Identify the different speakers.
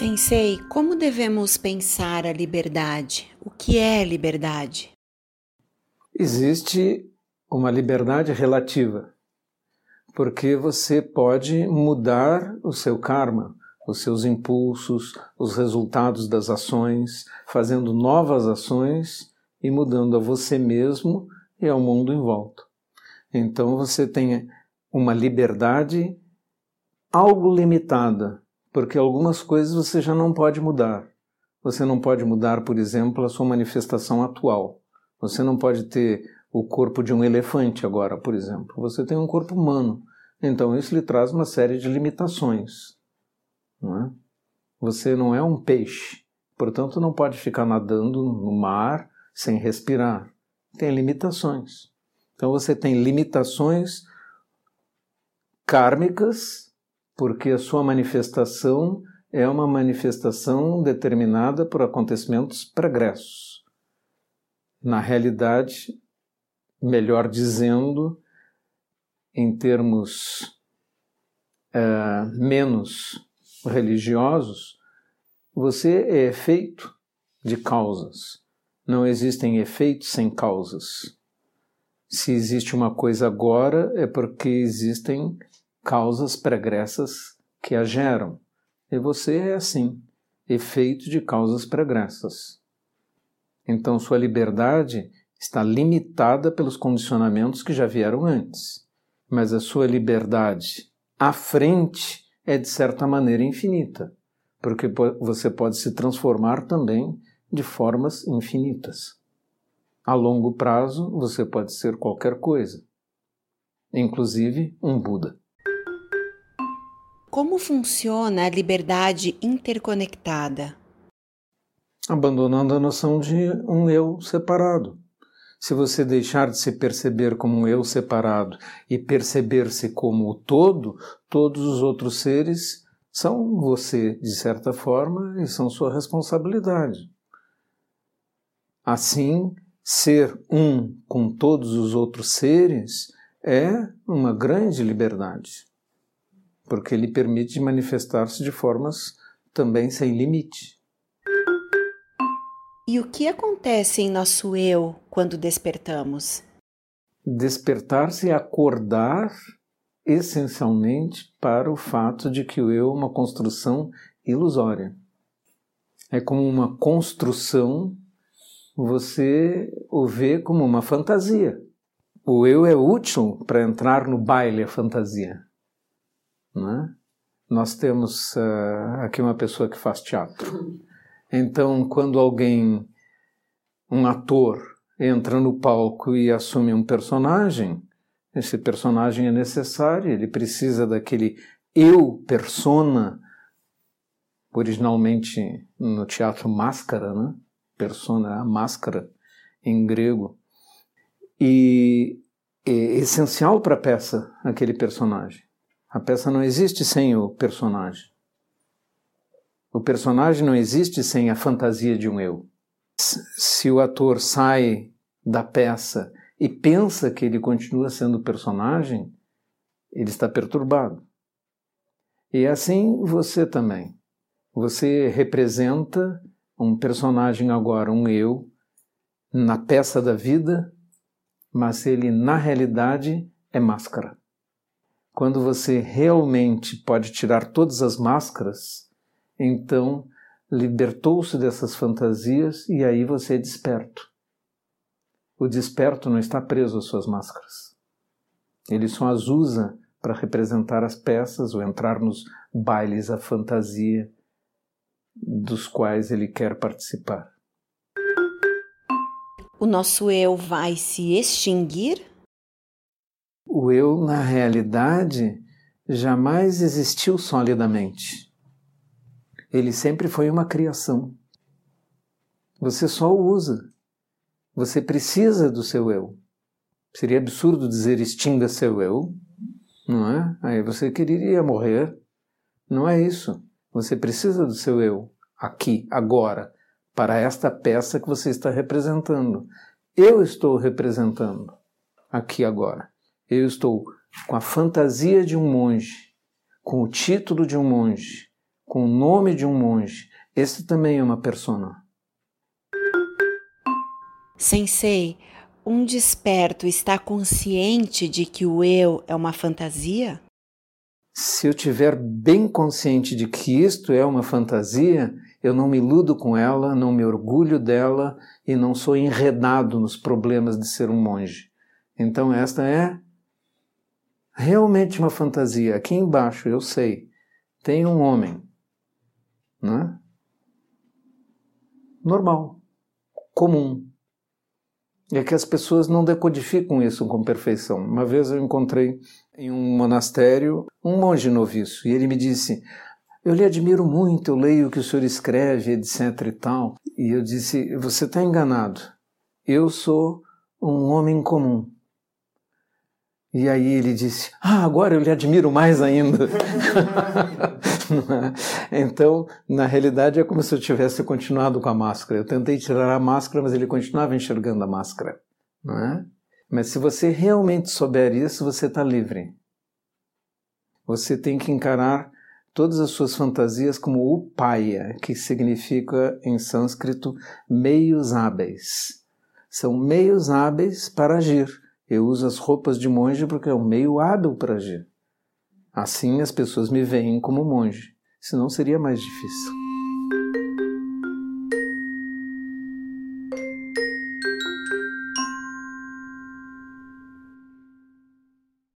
Speaker 1: Sensei, como devemos pensar a liberdade? O que é liberdade?
Speaker 2: Existe uma liberdade relativa, porque você pode mudar o seu karma, os seus impulsos, os resultados das ações, fazendo novas ações e mudando a você mesmo e ao mundo em volta. Então você tem uma liberdade algo limitada, porque algumas coisas você já não pode mudar. Você não pode mudar, por exemplo, a sua manifestação atual. Você não pode ter o corpo de um elefante agora, por exemplo. Você tem um corpo humano. Então isso lhe traz uma série de limitações. Não é? Você não é um peixe, portanto não pode ficar nadando no mar sem respirar. Tem limitações. Então você tem limitações kármicas, porque a sua manifestação é uma manifestação determinada por acontecimentos pregressos. Na realidade, melhor dizendo, em termos uh, menos religiosos, você é efeito de causas. Não existem efeitos sem causas. Se existe uma coisa agora, é porque existem causas pregressas que a geram. E você é assim, efeito de causas pregressas. Então sua liberdade está limitada pelos condicionamentos que já vieram antes. Mas a sua liberdade à frente é de certa maneira infinita, porque você pode se transformar também de formas infinitas. A longo prazo, você pode ser qualquer coisa, inclusive um Buda.
Speaker 1: Como funciona a liberdade interconectada?
Speaker 2: Abandonando a noção de um eu separado. Se você deixar de se perceber como um eu separado e perceber-se como o todo, todos os outros seres são você, de certa forma, e são sua responsabilidade. Assim, ser um com todos os outros seres é uma grande liberdade, porque ele permite manifestar-se de formas também sem limite.
Speaker 1: E o que acontece em nosso eu quando despertamos?
Speaker 2: Despertar-se é acordar essencialmente para o fato de que o eu é uma construção ilusória. É como uma construção, você o vê como uma fantasia. O eu é útil para entrar no baile a fantasia. É? Nós temos uh, aqui uma pessoa que faz teatro. Então, quando alguém, um ator, entra no palco e assume um personagem, esse personagem é necessário, ele precisa daquele eu persona, originalmente no teatro máscara, né? Persona, a máscara em grego. E é essencial para a peça aquele personagem. A peça não existe sem o personagem. O personagem não existe sem a fantasia de um eu. Se o ator sai da peça e pensa que ele continua sendo personagem, ele está perturbado. E assim você também. Você representa um personagem agora, um eu, na peça da vida, mas ele na realidade é máscara. Quando você realmente pode tirar todas as máscaras, então libertou-se dessas fantasias e aí você é desperto. O desperto não está preso às suas máscaras. Ele só as usa para representar as peças ou entrar nos bailes à fantasia dos quais ele quer participar.
Speaker 1: O nosso eu vai se extinguir?
Speaker 2: O eu, na realidade, jamais existiu solidamente ele sempre foi uma criação. Você só o usa. Você precisa do seu eu. Seria absurdo dizer extinga seu eu, não é? Aí você quereria morrer. Não é isso. Você precisa do seu eu, aqui, agora, para esta peça que você está representando. Eu estou representando, aqui agora. Eu estou com a fantasia de um monge, com o título de um monge, com o nome de um monge. Esse também é uma persona.
Speaker 1: Sensei, um desperto está consciente de que o eu é uma fantasia?
Speaker 2: Se eu tiver bem consciente de que isto é uma fantasia, eu não me iludo com ela, não me orgulho dela e não sou enredado nos problemas de ser um monge. Então, esta é realmente uma fantasia. Aqui embaixo, eu sei, tem um homem, né? normal, comum. É que as pessoas não decodificam isso com perfeição. Uma vez eu encontrei em um monastério um monge noviço e ele me disse: Eu lhe admiro muito, eu leio o que o senhor escreve, etc e tal. E eu disse: Você está enganado. Eu sou um homem comum. E aí ele disse: Ah, agora eu lhe admiro mais ainda. então, na realidade, é como se eu tivesse continuado com a máscara. Eu tentei tirar a máscara, mas ele continuava enxergando a máscara. Não é? Mas se você realmente souber isso, você está livre. Você tem que encarar todas as suas fantasias como upaya, que significa em sânscrito meios hábeis. São meios hábeis para agir eu uso as roupas de monge porque é um meio hábil para agir. Assim as pessoas me veem como monge, senão seria mais difícil.